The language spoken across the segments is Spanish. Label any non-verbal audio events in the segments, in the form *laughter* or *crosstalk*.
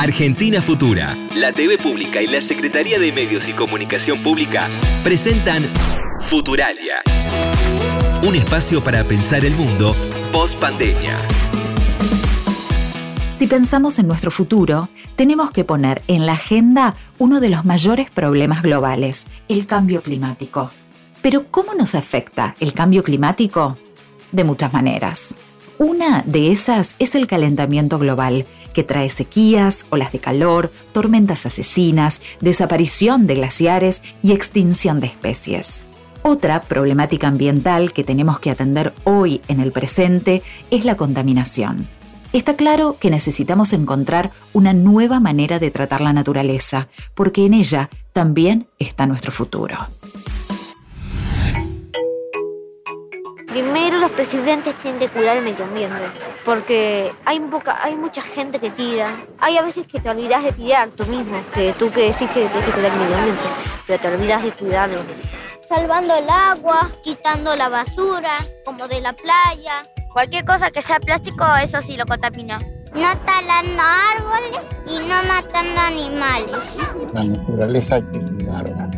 Argentina Futura, la TV Pública y la Secretaría de Medios y Comunicación Pública presentan Futuralia. Un espacio para pensar el mundo post pandemia. Si pensamos en nuestro futuro, tenemos que poner en la agenda uno de los mayores problemas globales, el cambio climático. Pero ¿cómo nos afecta el cambio climático? De muchas maneras. Una de esas es el calentamiento global, que trae sequías, olas de calor, tormentas asesinas, desaparición de glaciares y extinción de especies. Otra problemática ambiental que tenemos que atender hoy en el presente es la contaminación. Está claro que necesitamos encontrar una nueva manera de tratar la naturaleza, porque en ella también está nuestro futuro. Primero los presidentes tienen que cuidar el medio ambiente, porque hay, hay mucha gente que tira. Hay a veces que te olvidas de tirar tú mismo, que tú que decís que tienes que cuidar el medio ambiente, pero te olvidas de cuidarlo. Salvando el agua, quitando la basura, como de la playa. Cualquier cosa que sea plástico, eso sí lo contamina. No talando árboles y no matando animales. La naturaleza hay que cuidarla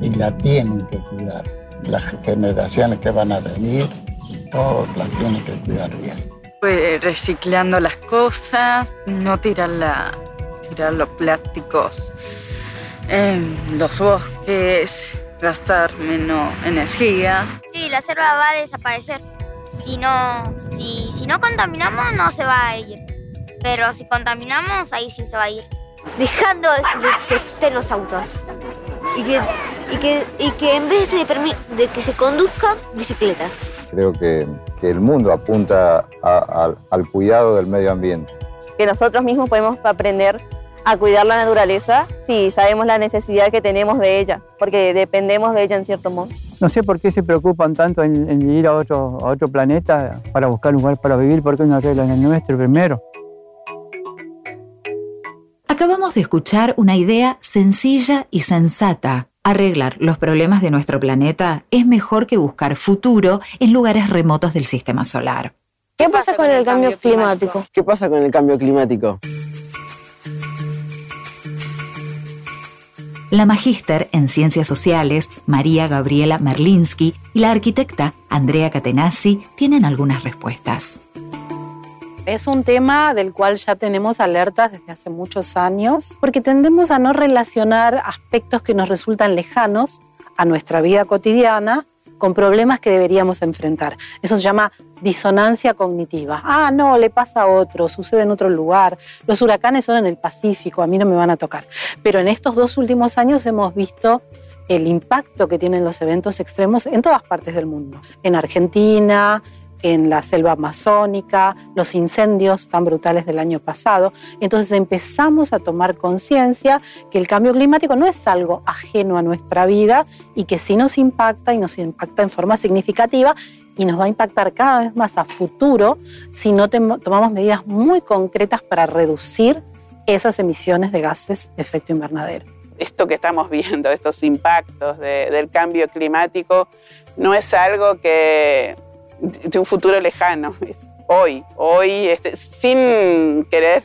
y la tienen que cuidar las generaciones que van a venir, todos las tienen que cuidar bien. Pues reciclando las cosas, no tirar, la, tirar los plásticos en los bosques, gastar menos energía. Sí, la selva va a desaparecer. Si no, si, si no contaminamos, no se va a ir. Pero si contaminamos, ahí sí se va a ir. Dejando que estén los autos y que, y que, y que en vez de, de que se conduzcan bicicletas. Creo que, que el mundo apunta al cuidado del medio ambiente. Que nosotros mismos podemos aprender a cuidar la naturaleza si sabemos la necesidad que tenemos de ella, porque dependemos de ella en cierto modo. No sé por qué se preocupan tanto en, ir a otro, a otro planeta para buscar un lugar para vivir, porque no arreglan el nuestro primero. Acabamos de escuchar una idea sencilla y sensata. Arreglar los problemas de nuestro planeta es mejor que buscar futuro en lugares remotos del sistema solar. ¿Qué pasa con el cambio climático? ¿Qué pasa con el cambio climático? La magíster en Ciencias Sociales, María Gabriela Merlinsky, y la arquitecta Andrea Catenazzi tienen algunas respuestas. Es un tema del cual ya tenemos alertas desde hace muchos años, porque tendemos a no relacionar aspectos que nos resultan lejanos a nuestra vida cotidiana con problemas que deberíamos enfrentar. Eso se llama disonancia cognitiva. Ah, no, le pasa a otro, sucede en otro lugar. Los huracanes son en el Pacífico, a mí no me van a tocar. Pero en estos dos últimos años hemos visto el impacto que tienen los eventos extremos en todas partes del mundo. En Argentina, en la selva amazónica, los incendios tan brutales del año pasado. Entonces empezamos a tomar conciencia que el cambio climático no es algo ajeno a nuestra vida y que sí nos impacta y nos impacta en forma significativa y nos va a impactar cada vez más a futuro si no tomamos medidas muy concretas para reducir esas emisiones de gases de efecto invernadero. Esto que estamos viendo, estos impactos del cambio climático, no es algo que de un futuro lejano, es hoy, hoy, este, sin querer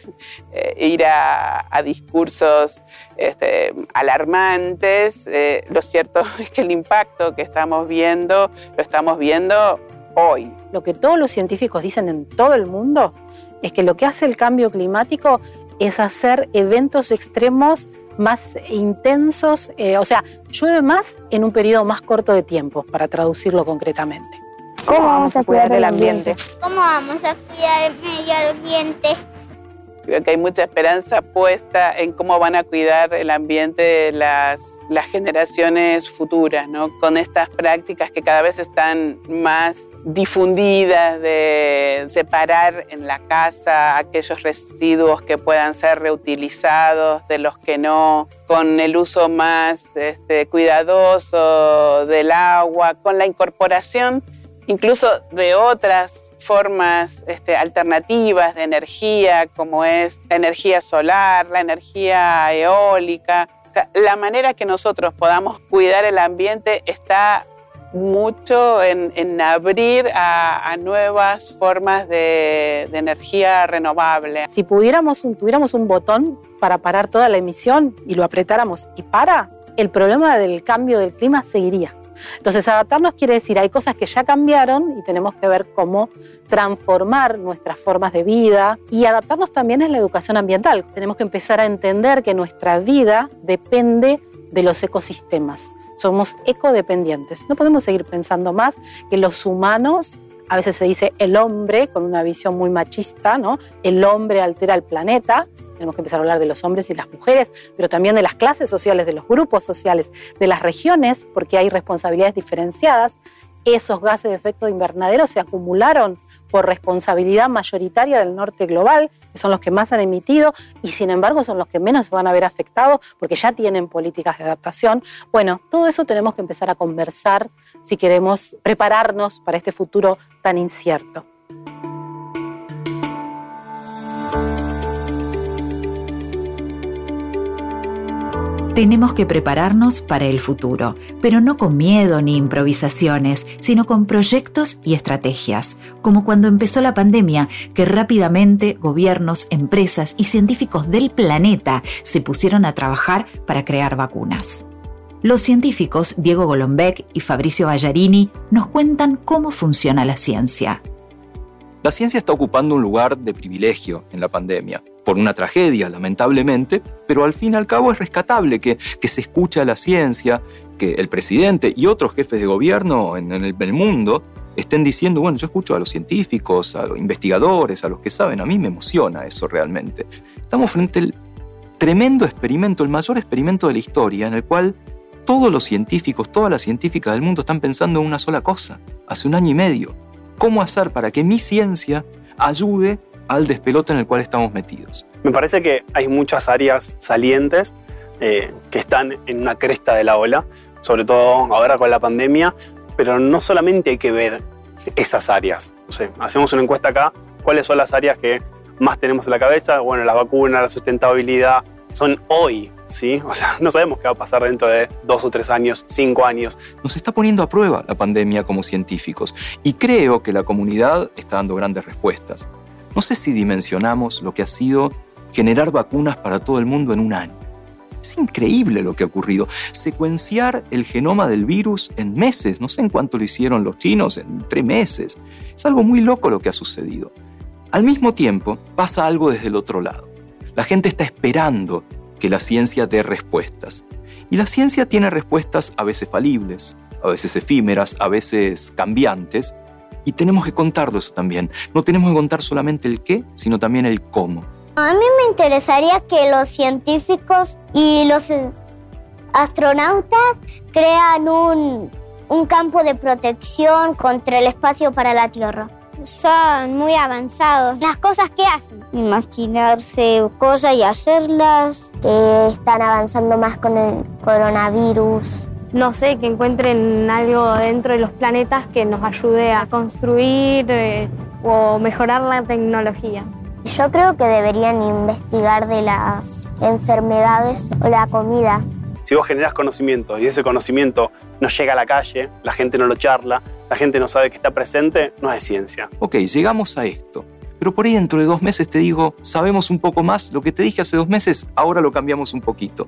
eh, ir a, discursos este, alarmantes, eh, lo cierto *laughs* es que el impacto que estamos viendo, lo estamos viendo hoy. Lo que todos los científicos dicen en todo el mundo es que lo que hace el cambio climático es hacer eventos extremos más intensos, eh, o sea, llueve más en un periodo más corto de tiempo, para traducirlo concretamente. ¿Cómo vamos a cuidar el ambiente? ¿Cómo vamos a cuidar el medio ambiente? Creo que hay mucha esperanza puesta en cómo van a cuidar el ambiente las, las generaciones futuras, ¿no? Con estas prácticas que cada vez están más difundidas de separar en la casa aquellos residuos que puedan ser reutilizados de los que no, con el uso más este, cuidadoso del agua, con la incorporación incluso de otras formas este, alternativas de energía, como es la energía solar, la energía eólica. la manera que nosotros podamos cuidar el ambiente está mucho en, abrir a, nuevas formas de, energía renovable. Si pudiéramos, tuviéramos un botón para parar toda la emisión y lo apretáramos y para, el problema del cambio del clima seguiría. Entonces, adaptarnos quiere decir, hay cosas que ya cambiaron y tenemos que ver cómo transformar nuestras formas de vida y adaptarnos también en la educación ambiental. Tenemos que empezar a entender que nuestra vida depende de los ecosistemas somos ecodependientes. No podemos seguir pensando más que los humanos, a veces se dice el hombre, con una visión muy machista, ¿no? El hombre altera el planeta. Tenemos que empezar a hablar de los hombres y las mujeres, pero también de las clases sociales, de los grupos sociales, de las regiones, porque hay responsabilidades diferenciadas. Esos gases de efecto invernadero se acumularon por responsabilidad mayoritaria del norte global, que son los que más han emitido y sin embargo son los que menos van a ver afectados porque ya tienen políticas de adaptación. Bueno, todo eso tenemos que empezar a conversar si queremos prepararnos para este futuro tan incierto. Tenemos que prepararnos para el futuro, pero no con miedo ni improvisaciones, sino con proyectos y estrategias, como cuando empezó la pandemia, que rápidamente gobiernos, empresas y científicos del planeta se pusieron a trabajar para crear vacunas. Los científicos Diego Golombek y Fabricio Ballarini nos cuentan cómo funciona la ciencia. La ciencia está ocupando un lugar de privilegio en la pandemia por una tragedia, lamentablemente, pero al fin y al cabo es rescatable que, se escucha la ciencia, que el presidente y otros jefes de gobierno en, el, mundo estén diciendo, bueno, yo escucho a los científicos, a los investigadores, a los que saben, a mí me emociona eso realmente. Estamos frente al tremendo experimento, el mayor experimento de la historia, en el cual todos los científicos, todas las científicas del mundo están pensando en una sola cosa, hace un año y medio. ¿Cómo hacer para que mi ciencia ayude al despelote en el cual estamos metidos. Me parece que hay muchas áreas salientes eh, que están en una cresta de la ola, sobre todo ahora con la pandemia, pero no solamente hay que ver esas áreas. hacemos una encuesta acá, ¿cuáles son las áreas que más tenemos en la cabeza? Bueno, la vacuna, la sustentabilidad, son hoy, ¿sí? O sea, *laughs* no sabemos qué va a pasar dentro de dos o tres años, cinco años. Nos está poniendo a prueba la pandemia como científicos y creo que la comunidad está dando grandes respuestas. No sé si dimensionamos lo que ha sido generar vacunas para todo el mundo en un año. Es increíble lo que ha ocurrido. Secuenciar el genoma del virus en meses, no sé en cuánto lo hicieron los chinos, en tres meses. Es algo muy loco lo que ha sucedido. Al mismo tiempo, pasa algo desde el otro lado. La gente está esperando que la ciencia dé respuestas. Y la ciencia tiene respuestas a veces falibles, a veces efímeras, a veces cambiantes, y tenemos que contarlo eso también. No tenemos que contar solamente el qué, sino también el cómo. A mí me interesaría que los científicos y los astronautas crean un, un campo de protección contra el espacio para la Tierra. Son muy avanzados las cosas que hacen. Imaginarse cosas y hacerlas. Que están avanzando más con el coronavirus no sé, que encuentren algo dentro de los planetas que nos ayude a construir eh, o mejorar la tecnología. Yo creo que deberían investigar de las enfermedades o la comida. Si vos generás conocimiento y ese conocimiento no llega a la calle, la gente no lo charla, la gente no sabe que está presente, no es ciencia. Ok, llegamos a esto. Pero por ahí dentro de dos meses te digo, sabemos un poco más, lo que te dije hace dos meses, ahora lo cambiamos un poquito.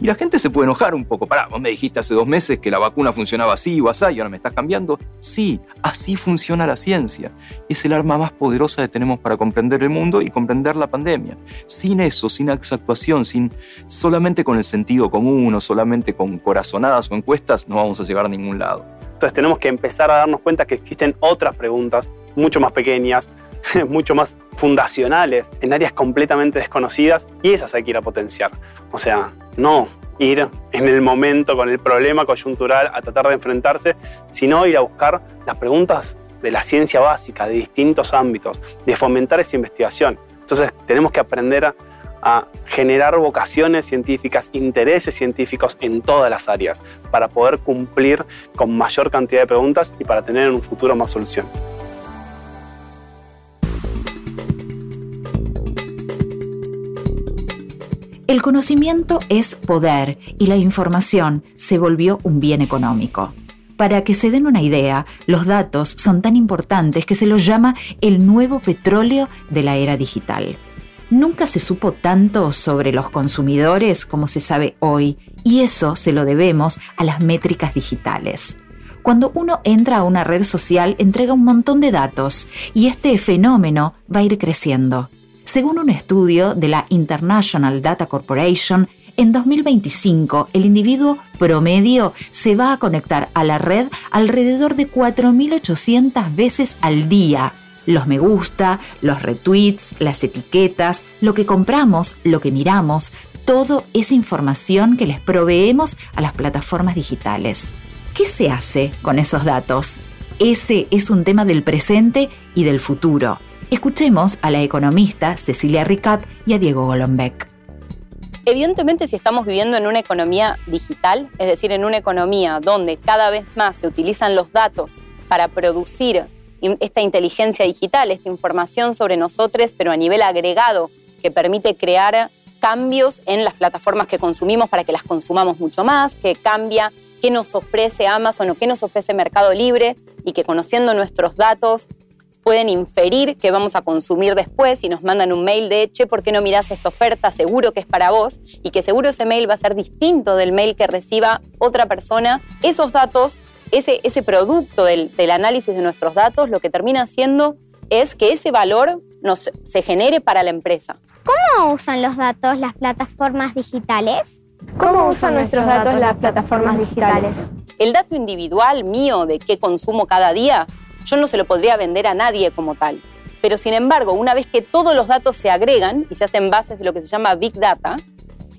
Y la gente se puede enojar un poco. Pará, vos me dijiste hace dos meses que la vacuna funcionaba así o así y ahora me estás cambiando. Sí, así funciona la ciencia. Es el arma más poderosa que tenemos para comprender el mundo y comprender la pandemia. Sin eso, sin actuación, sin solamente con el sentido común o solamente con corazonadas o encuestas, no vamos a llegar a ningún lado. Entonces tenemos que empezar a darnos cuenta que existen otras preguntas mucho más pequeñas, *laughs* mucho más fundacionales, en áreas completamente desconocidas, y esas hay que ir a potenciar. O sea, no ir en el momento con el problema coyuntural a tratar de enfrentarse, sino ir a buscar las preguntas de la ciencia básica, de distintos ámbitos, de fomentar esa investigación. Entonces tenemos que aprender a, a generar vocaciones científicas, intereses científicos en todas las áreas, para poder cumplir con mayor cantidad de preguntas y para tener en un futuro más solución. El conocimiento es poder y la información se volvió un bien económico. Para que se den una idea, los datos son tan importantes que se los llama el nuevo petróleo de la era digital. Nunca se supo tanto sobre los consumidores como se sabe hoy, y eso se lo debemos a las métricas digitales. Cuando uno entra a una red social entrega un montón de datos y este fenómeno va a ir creciendo. Según un estudio de la International Data Corporation, en 2025 el individuo promedio se va a conectar a la red alrededor de 4.800 veces al día. Los me gusta, los retweets, las etiquetas, lo que compramos, lo que miramos, todo es información que les proveemos a las plataformas digitales. ¿Qué se hace con esos datos? Ese es un tema del presente y del futuro. Escuchemos a la economista Cecilia Ricap y a Diego Golombek. Evidentemente, si estamos viviendo en una economía digital, es decir, en una economía donde cada vez más se utilizan los datos para producir esta inteligencia digital, esta información sobre nosotros, pero a nivel agregado, que permite crear cambios en las plataformas que consumimos para que las consumamos mucho más, que cambia qué nos ofrece Amazon o qué nos ofrece Mercado Libre y que conociendo nuestros datos pueden inferir que vamos a consumir después y nos mandan un mail de, che, ¿por qué no mirás esta oferta? Seguro que es para vos y que seguro ese mail va a ser distinto del mail que reciba otra persona. Esos datos, ese, ese producto del, del análisis de nuestros datos, lo que termina haciendo es que ese valor nos, se genere para la empresa. ¿Cómo usan los datos las plataformas digitales? ¿Cómo usan nuestros datos las plataformas digitales? El dato individual mío de qué consumo cada día, yo no se lo podría vender a nadie como tal. Pero sin embargo, una vez que todos los datos se agregan y se hacen bases de lo que se llama Big Data,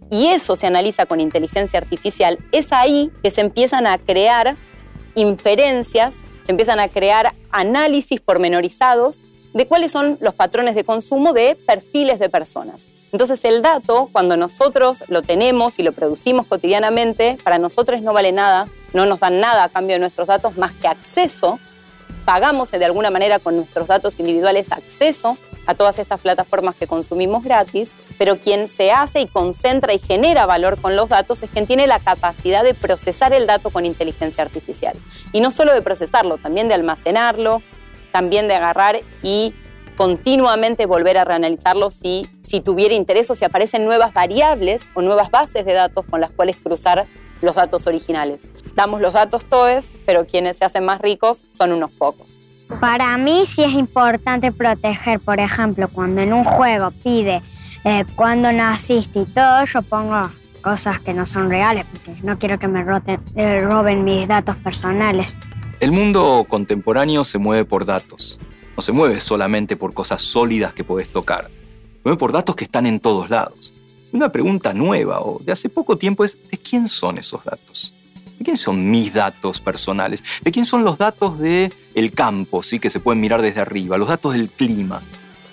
y eso se analiza con inteligencia artificial, es ahí que se empiezan a crear inferencias, se empiezan a crear análisis pormenorizados de cuáles son los patrones de consumo de perfiles de personas. Entonces el dato, cuando nosotros lo tenemos y lo producimos cotidianamente, para nosotros no vale nada, no nos dan nada a cambio de nuestros datos más que acceso. Pagamos de alguna manera con nuestros datos individuales acceso a todas estas plataformas que consumimos gratis, pero quien se hace y concentra y genera valor con los datos es quien tiene la capacidad de procesar el dato con inteligencia artificial. Y no solo de procesarlo, también de almacenarlo, también de agarrar y continuamente volver a reanalizarlo si, si tuviera interés o si aparecen nuevas variables o nuevas bases de datos con las cuales cruzar los datos originales. Damos los datos todos, pero quienes se hacen más ricos son unos pocos. Para mí sí es importante proteger, por ejemplo, cuando en un juego pide eh, cuándo naciste y todo, yo pongo cosas que no son reales porque no quiero que me eh, roben mis datos personales. El mundo contemporáneo se mueve por datos. No se mueve solamente por cosas sólidas que podés tocar. Se mueve por datos que están en todos lados. Una pregunta nueva o de hace poco tiempo es, ¿de quién son esos datos? ¿De quién son mis datos personales? ¿De quién son los datos del el campo, ¿sí? que se pueden mirar desde arriba? Los datos del clima.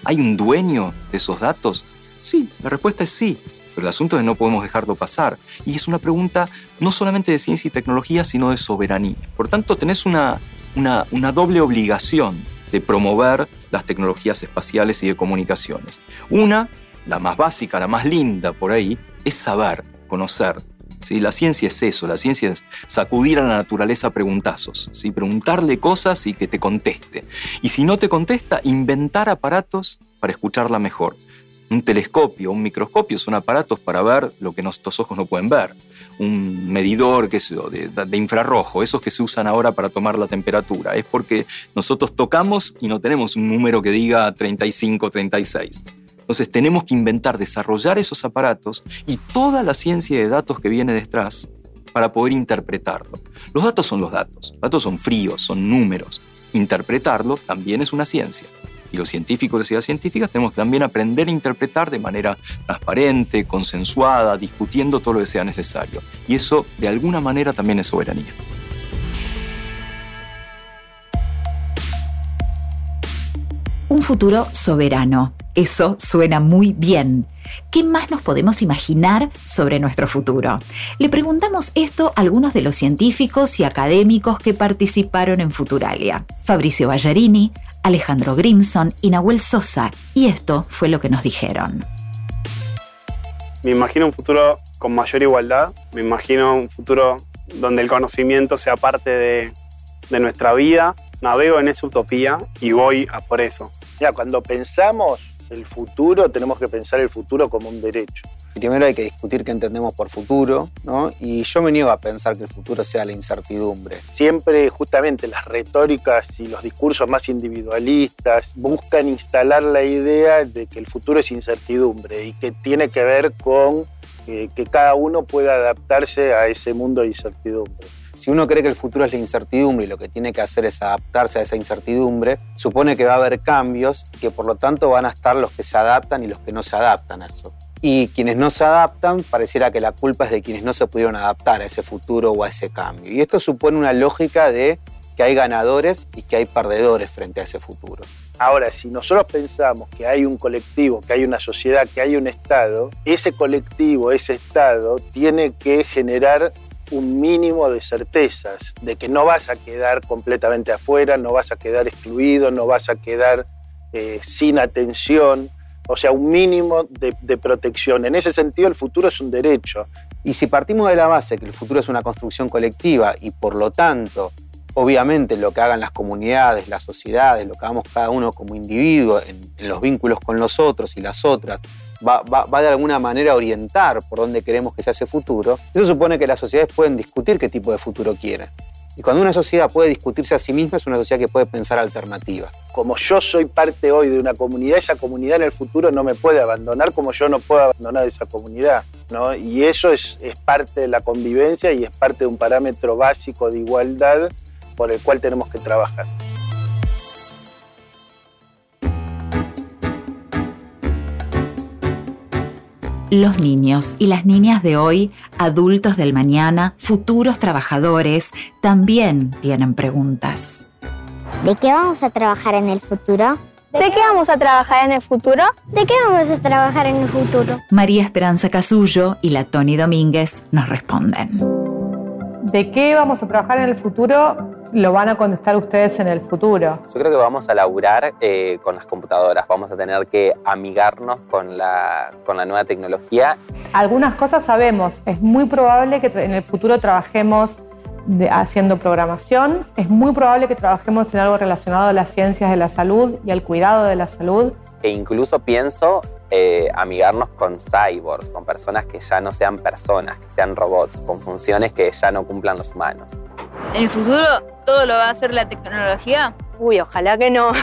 ¿Hay un dueño de esos datos? Sí, la respuesta es sí. Pero el asunto es no podemos dejarlo pasar. Y es una pregunta no solamente de ciencia y tecnología, sino de soberanía. Por tanto, tenés una, una, una doble obligación de promover las tecnologías espaciales y de comunicaciones. Una, la más básica, la más linda por ahí, es saber, conocer. ¿sí? La ciencia es eso, la ciencia es sacudir a la naturaleza preguntazos, ¿sí? preguntarle cosas y que te conteste. Y si no te contesta, inventar aparatos para escucharla mejor. Un telescopio, un microscopio son aparatos para ver lo que nuestros ojos no pueden ver. Un medidor que de, de, infrarrojo, esos que se usan ahora para tomar la temperatura. Es porque nosotros tocamos y no tenemos un número que diga 35, 36. Entonces tenemos que inventar, desarrollar esos aparatos y toda la ciencia de datos que viene detrás para poder interpretarlo. Los datos son los datos, los datos son fríos, son números. Interpretarlo también es una ciencia y los científicos y las científicas tenemos que también aprender a interpretar de manera transparente, consensuada, discutiendo todo lo que sea necesario. Y eso, de alguna manera, también es soberanía. Un futuro soberano. Eso suena muy bien. ¿Qué más nos podemos imaginar sobre nuestro futuro? Le preguntamos esto a algunos de los científicos y académicos que participaron en Futuralia. Fabricio Ballarini, Alejandro Grimson y Nahuel Sosa, y esto fue lo que nos dijeron. Me imagino un futuro con mayor igualdad, me imagino un futuro donde el conocimiento sea parte de, de nuestra vida, navego en esa utopía y voy a por eso. Ya, cuando pensamos el futuro, tenemos que pensar el futuro como un derecho. Primero hay que discutir qué entendemos por futuro, ¿no? Y yo me niego a pensar que el futuro sea la incertidumbre. Siempre justamente las retóricas y los discursos más individualistas buscan instalar la idea de que el futuro es incertidumbre y que tiene que ver con eh, que cada uno pueda adaptarse a ese mundo de incertidumbre. Si uno cree que el futuro es la incertidumbre y lo que tiene que hacer es adaptarse a esa incertidumbre, supone que va a haber cambios que por lo tanto van a estar los que se adaptan y los que no se adaptan a eso. Y quienes no se adaptan, pareciera que la culpa es de quienes no se pudieron adaptar a ese futuro o a ese cambio. Y esto supone una lógica de que hay ganadores y que hay perdedores frente a ese futuro. Ahora, si nosotros pensamos que hay un colectivo, que hay una sociedad, que hay un Estado, ese colectivo, ese Estado, tiene que generar un mínimo de certezas, de que no vas a quedar completamente afuera, no vas a quedar excluido, no vas a quedar eh, sin atención, o sea, un mínimo de, de protección. En ese sentido, el futuro es un derecho. Y si partimos de la base que el futuro es una construcción colectiva y por lo tanto obviamente lo que hagan las comunidades, las sociedades, lo que hagamos cada uno como individuo en, los vínculos con los otros y las otras, va, va, va, de alguna manera a orientar por dónde queremos que sea ese futuro, eso supone que las sociedades pueden discutir qué tipo de futuro quieren. Y cuando una sociedad puede discutirse a sí misma, es una sociedad que puede pensar alternativas. Como yo soy parte hoy de una comunidad, esa comunidad en el futuro no me puede abandonar como yo no puedo abandonar esa comunidad. ¿no? Y eso es, es parte de la convivencia y es parte de un parámetro básico de igualdad por el cual tenemos que trabajar. Los niños y las niñas de hoy, adultos del mañana, futuros trabajadores, también tienen preguntas. ¿De qué vamos a trabajar en el futuro? ¿De qué vamos a trabajar en el futuro? ¿De qué vamos a trabajar en el futuro? María Esperanza Casullo y la Tony Domínguez nos responden. ¿De qué vamos a trabajar en el futuro? Lo van a contestar ustedes en el futuro. Yo creo que vamos a laburar eh, con las computadoras, vamos a tener que amigarnos con la, con la nueva tecnología. Algunas cosas sabemos, es muy probable que en el futuro trabajemos de, haciendo programación, es muy probable que trabajemos en algo relacionado a las ciencias de la salud y al cuidado de la salud. E incluso pienso eh, amigarnos con cyborgs, con personas que ya no sean personas, que sean robots, con funciones que ya no cumplan los humanos. ¿En el futuro todo lo va a hacer la tecnología? Uy, ojalá que no. *laughs*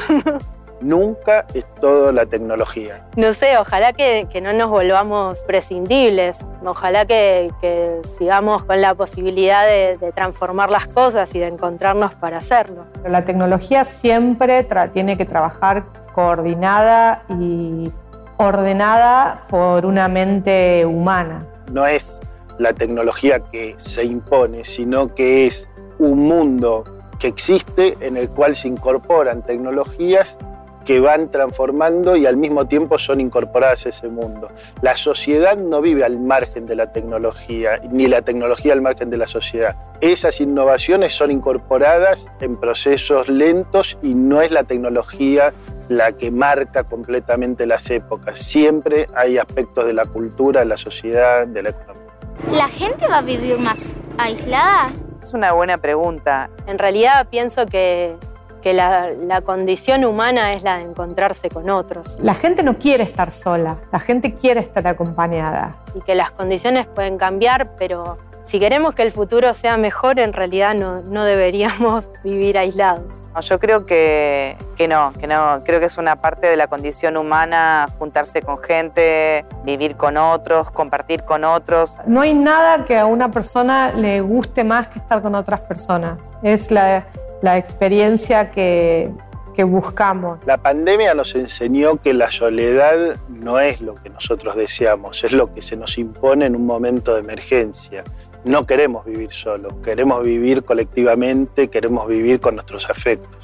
Nunca es todo la tecnología. No sé, ojalá que, que no nos volvamos prescindibles. Ojalá que, que sigamos con la posibilidad de, de, transformar las cosas y de encontrarnos para hacerlo. La tecnología siempre tiene que trabajar coordinada y ordenada por una mente humana. No es la tecnología que se impone, sino que es un mundo que existe en el cual se incorporan tecnologías que van transformando y al mismo tiempo son incorporadas a ese mundo. La sociedad no vive al margen de la tecnología, ni la tecnología al margen de la sociedad. Esas innovaciones son incorporadas en procesos lentos y no es la tecnología la que marca completamente las épocas. Siempre hay aspectos de la cultura, de la sociedad, de la economía. ¿La gente va a vivir más aislada? Es una buena pregunta. En realidad pienso que, que la, la, condición humana es la de encontrarse con otros. La gente no quiere estar sola, la gente quiere estar acompañada. Y que las condiciones pueden cambiar, pero si queremos que el futuro sea mejor, en realidad no, no deberíamos *laughs* vivir aislados. No, yo creo que, que, no, que no. Creo que es una parte de la condición humana juntarse con gente, vivir con otros, compartir con otros. No hay nada que a una persona le guste más que estar con otras personas. Es la, la experiencia que, que buscamos. La pandemia nos enseñó que la soledad no es lo que nosotros deseamos, es lo que se nos impone en un momento de emergencia no queremos vivir solos, queremos vivir colectivamente, queremos vivir con nuestros afectos.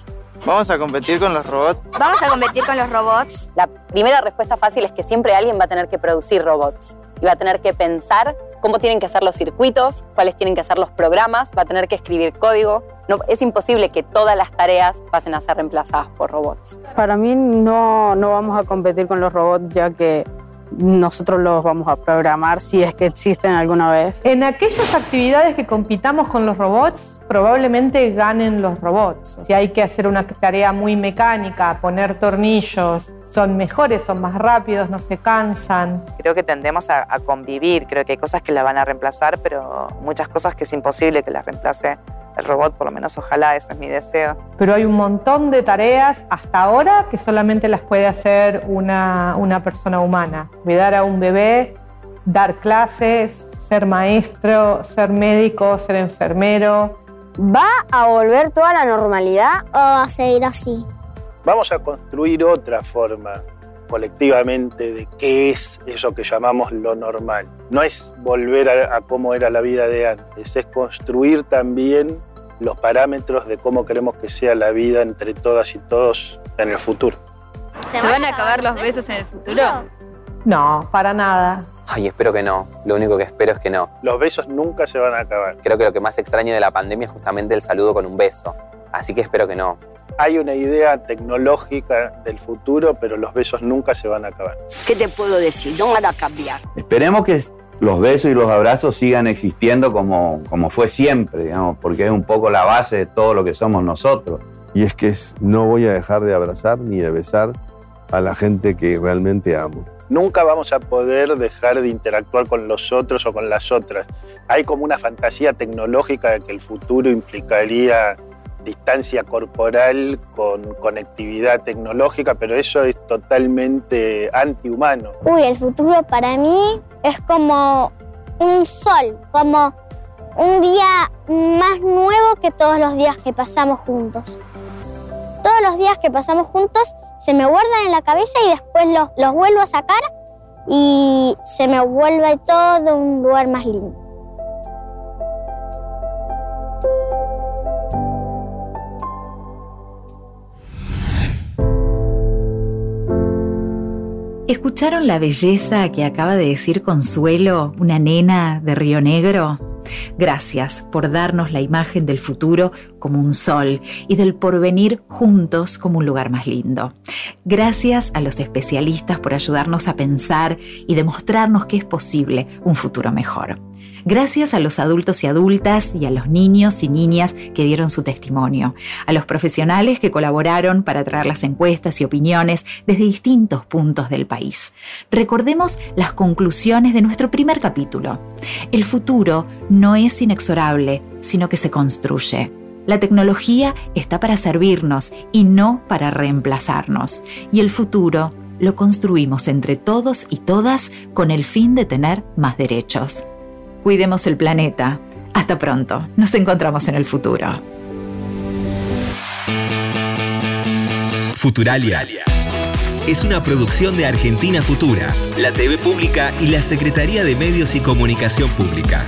¿Vamos a competir con los robots? Vamos a competir con los robots. La primera respuesta fácil es que siempre alguien va a tener que producir robots y va a tener que pensar cómo tienen que ser los circuitos, cuáles tienen que ser los programas, va a tener que escribir código. No, es imposible que todas las tareas pasen a ser reemplazadas por robots. Para mí no, no vamos a competir con los robots ya que nosotros los vamos a programar si es que existen alguna vez. En aquellas actividades que compitamos con los robots, probablemente ganen los robots. Si hay que hacer una tarea muy mecánica, poner tornillos, son mejores, son más rápidos, no se cansan. Creo que tendemos a, a convivir, creo que hay cosas que la van a reemplazar, pero muchas cosas que es imposible que las reemplace el robot, por lo menos ojalá, ese es mi deseo. Pero hay un montón de tareas hasta ahora que solamente las puede hacer una, una persona humana. Cuidar a un bebé, dar clases, ser maestro, ser médico, ser enfermero. ¿Va a volver toda la normalidad o va a seguir así? Vamos a construir otra forma colectivamente de qué es eso que llamamos lo normal. No es volver a, a cómo era la vida de antes, es construir también los parámetros de cómo queremos que sea la vida entre todas y todos en el futuro. ¿Se, van a acabar los besos en el futuro? No, para nada. Ay, espero que no. Lo único que espero es que no. Los besos nunca se van a acabar. Creo que lo que más extraño de la pandemia es justamente el saludo con un beso. Así que espero que no. Hay una idea tecnológica del futuro, pero los besos nunca se van a acabar. ¿Qué te puedo decir? No van a cambiar. Esperemos que los besos y los abrazos sigan existiendo como, como fue siempre, digamos, porque es un poco la base de todo lo que somos nosotros. Y es que es, no voy a dejar de abrazar ni de besar a la gente que realmente amo. Nunca vamos a poder dejar de interactuar con los otros o con las otras. Hay como una fantasía tecnológica de que el futuro implicaría distancia corporal con conectividad tecnológica, pero eso es totalmente antihumano. Uy, el futuro para mí es como un sol, como un día más nuevo que todos los días que pasamos juntos. Todos los días que pasamos juntos se me guardan en la cabeza y después los, los vuelvo a sacar y se me vuelve todo un lugar más lindo. ¿Escucharon la belleza que acaba de decir Consuelo, una nena de Río Negro? Gracias por darnos la imagen del futuro como un sol y del porvenir juntos como un lugar más lindo. Gracias a los especialistas por ayudarnos a pensar y demostrarnos que es posible un futuro mejor. Gracias a los adultos y adultas y a los niños y niñas que dieron su testimonio, a los profesionales que colaboraron para traer las encuestas y opiniones desde distintos puntos del país. Recordemos las conclusiones de nuestro primer capítulo. El futuro no es inexorable, sino que se construye. La tecnología está para servirnos y no para reemplazarnos. Y el futuro lo construimos entre todos y todas con el fin de tener más derechos. Cuidemos el planeta. Hasta pronto. Nos encontramos en el futuro. Futuralia. Es una producción de Argentina Futura, la TV Pública y la Secretaría de Medios y Comunicación Pública.